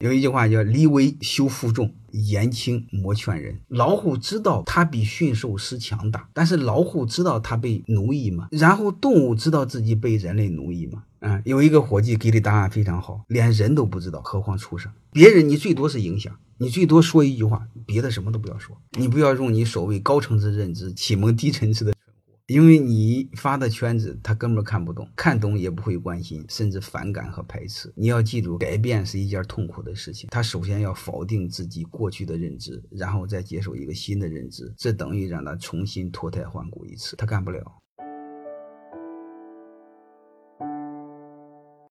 有一句话叫“离为修负重，言轻磨劝人”。老虎知道它比驯兽师强大，但是老虎知道它被奴役吗？然后动物知道自己被人类奴役吗？嗯，有一个伙计给的答案非常好，连人都不知道，何况畜生？别人你最多是影响，你最多说一句话，别的什么都不要说。你不要用你所谓高层次认知启蒙低层次的。因为你发的圈子，他根本看不懂，看懂也不会关心，甚至反感和排斥。你要记住，改变是一件痛苦的事情。他首先要否定自己过去的认知，然后再接受一个新的认知，这等于让他重新脱胎换骨一次，他干不了。